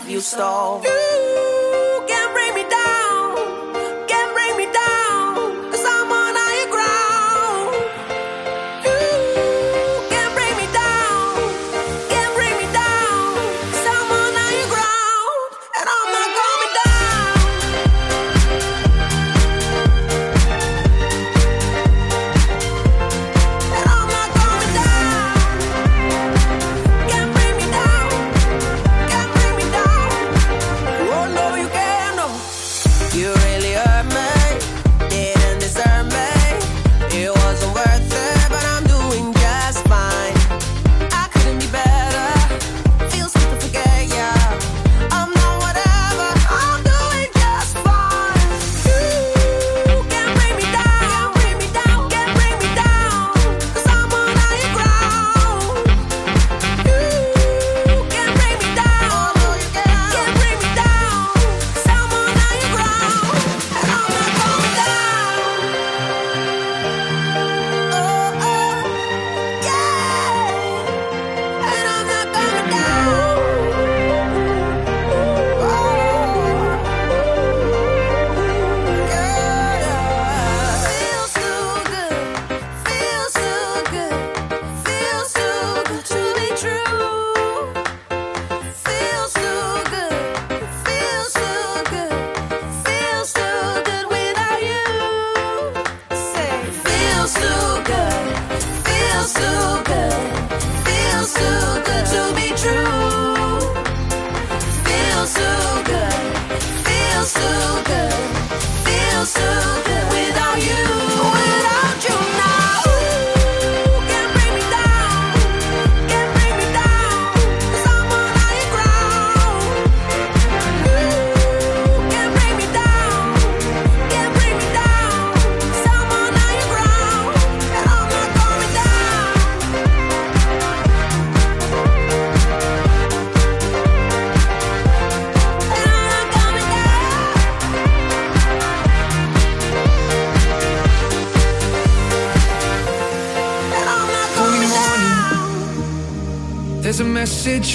Oh no.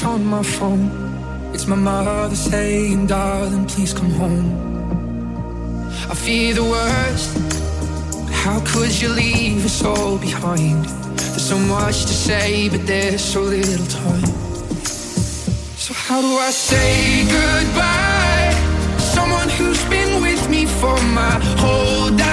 on my phone. It's my mother saying, darling, please come home. I fear the worst. How could you leave us all behind? There's so much to say, but there's so little time. So, how do I say goodbye? Someone who's been with me for my whole life.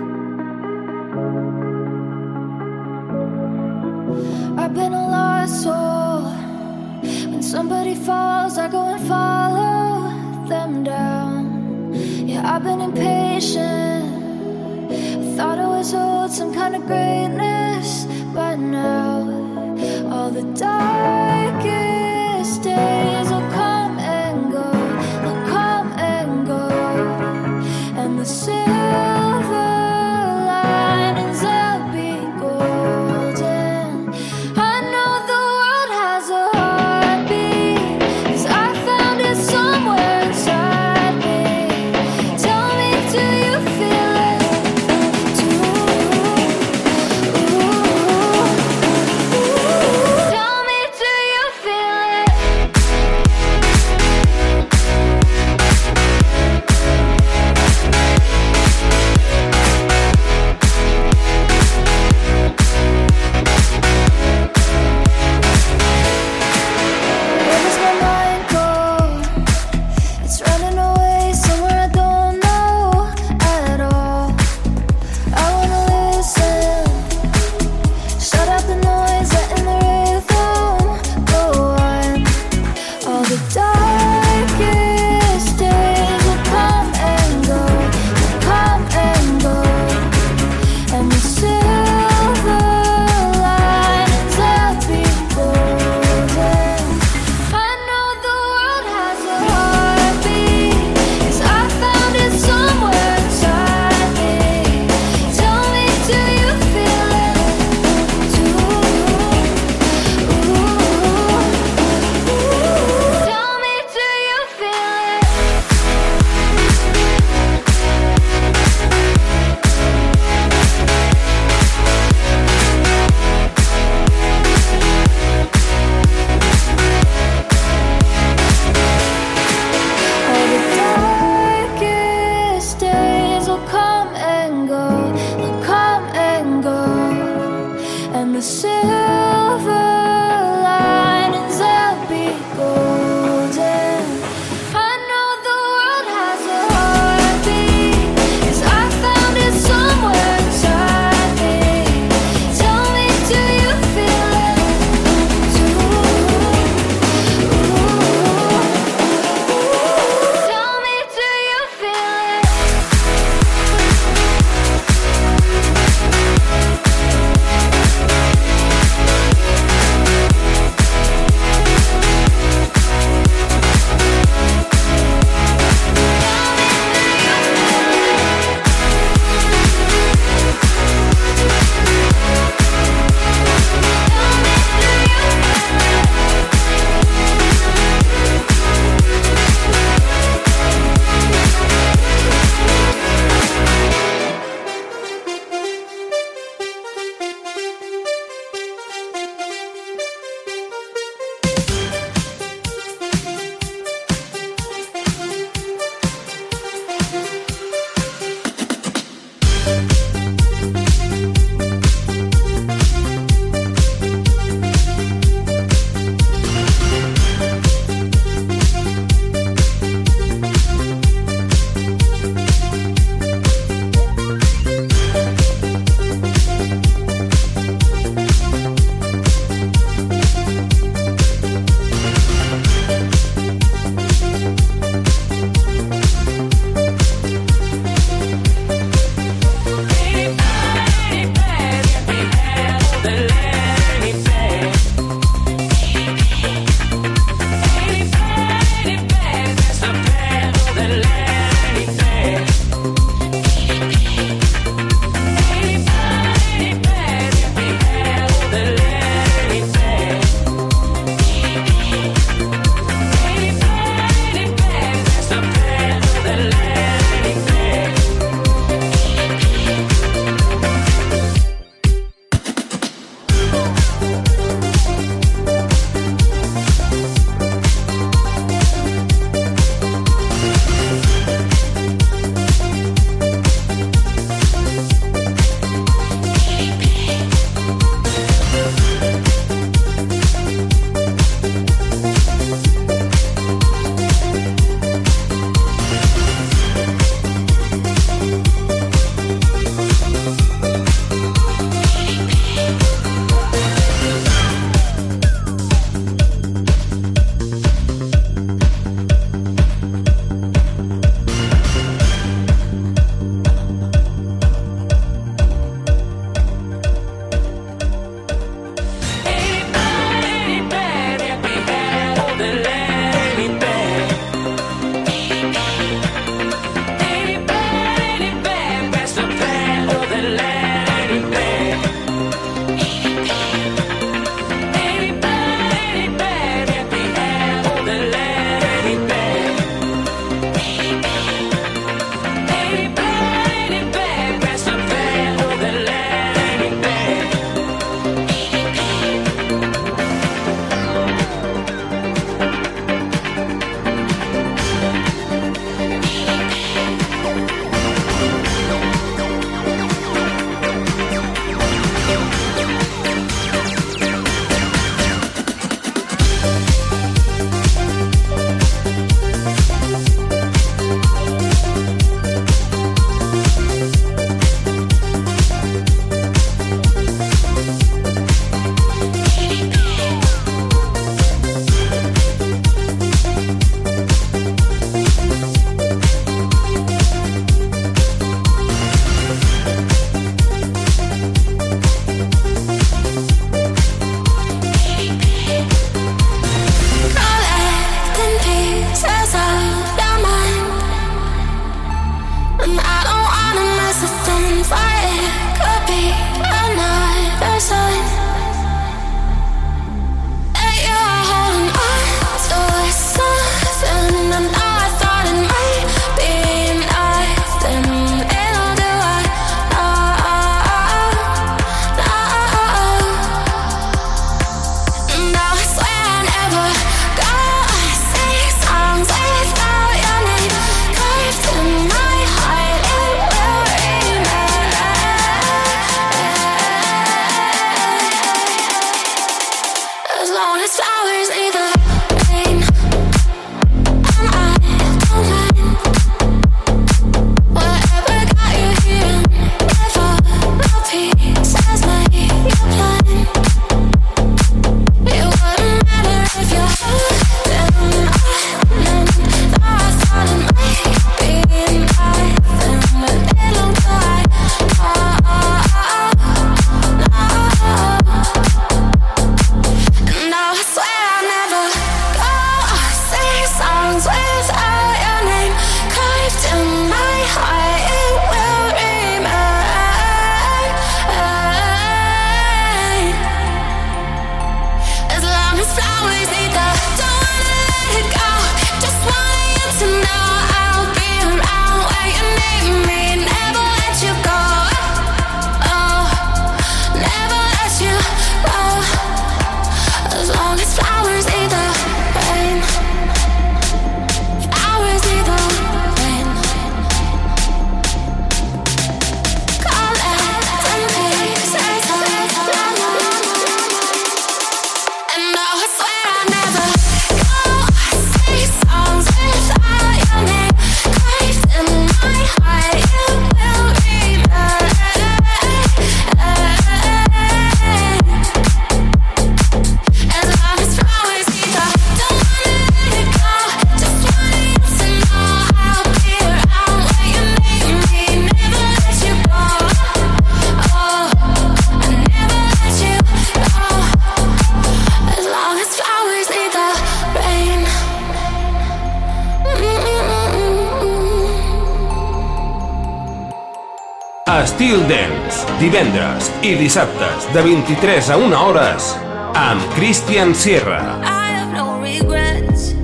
Estil Dance, divendres i dissabtes de 23 a 1 hores amb Christian Sierra. I have no regrets,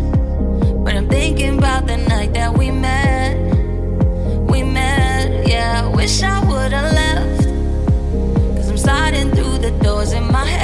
but I'm thinking about the night that we met. We met, yeah, wish I would have left, cause I'm sliding through the doors in my head.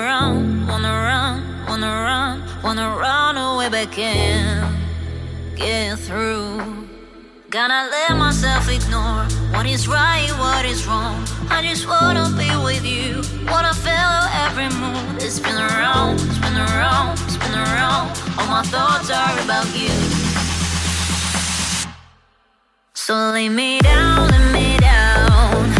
run, wanna run, wanna run, wanna run away back in. Get through. Gonna let myself ignore what is right, what is wrong. I just wanna be with you. Wanna feel every move. It's been around, it's been around, it's been around. All my thoughts are about you. So lay me down, lay me down.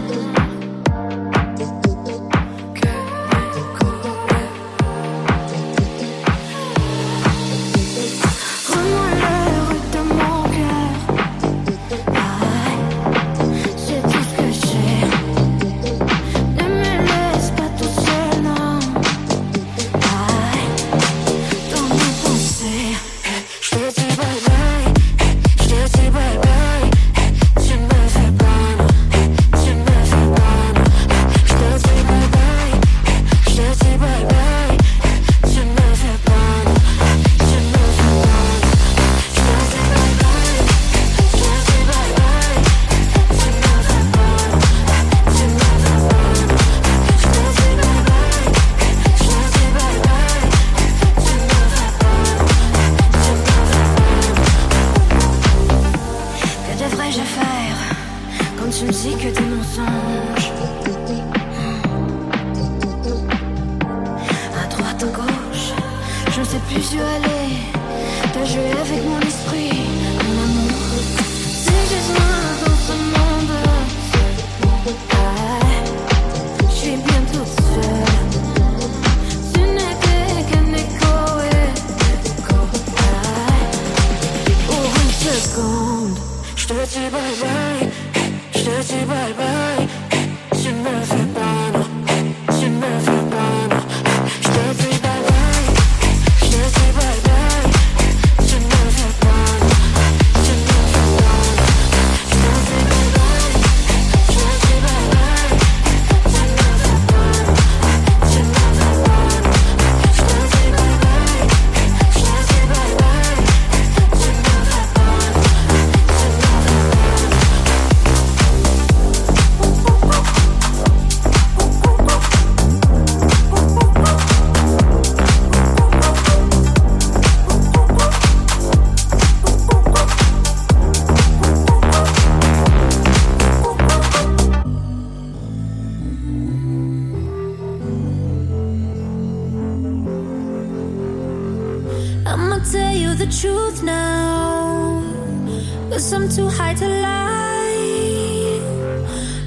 hard to lie.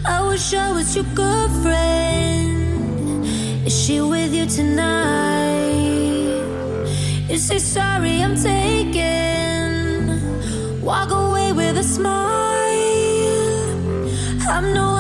I wish I was your girlfriend. Is she with you tonight? You say sorry, I'm taken. Walk away with a smile. I'm no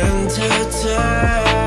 end to town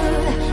the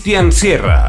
Cristian Sierra.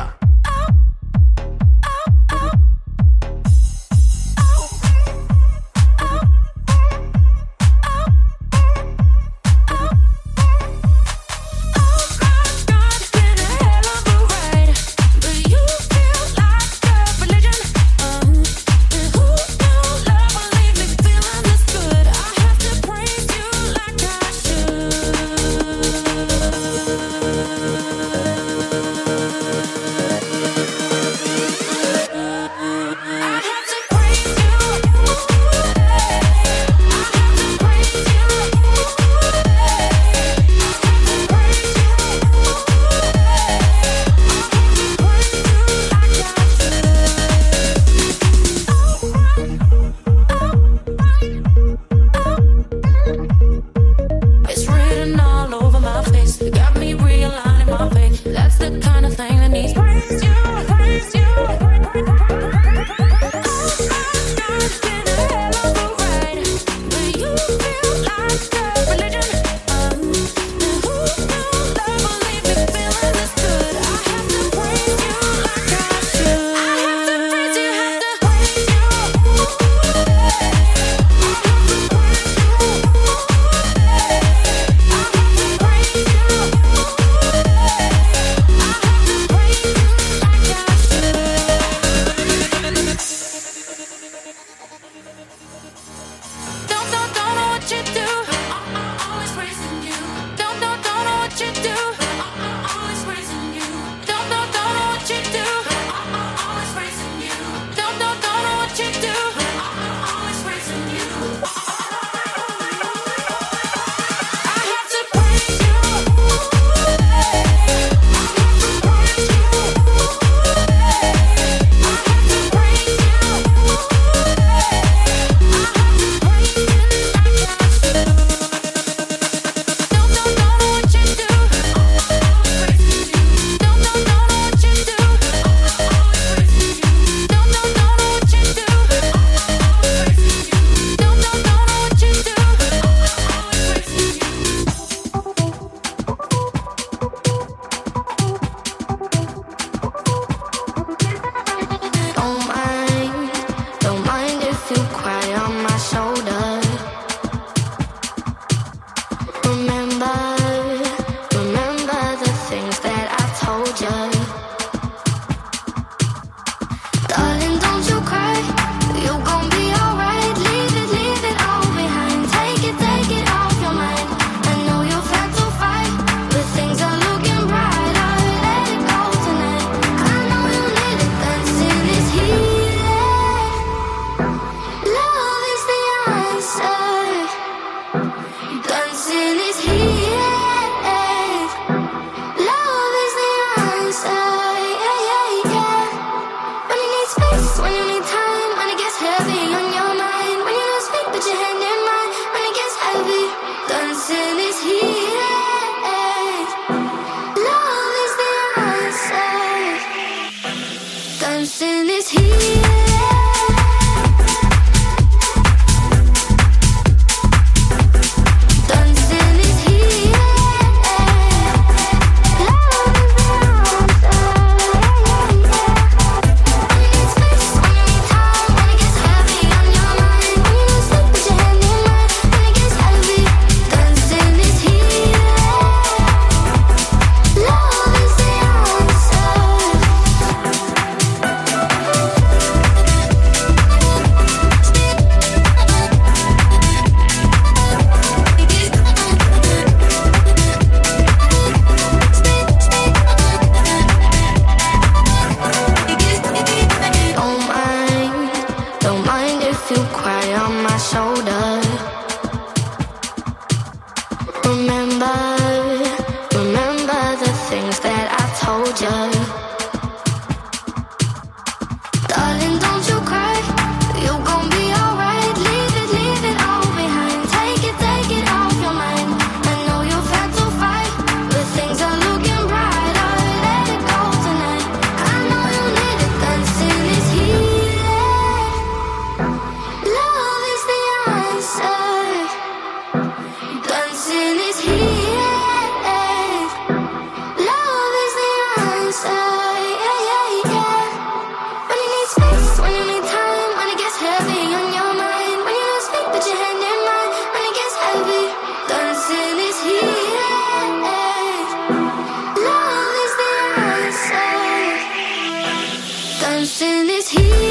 person is here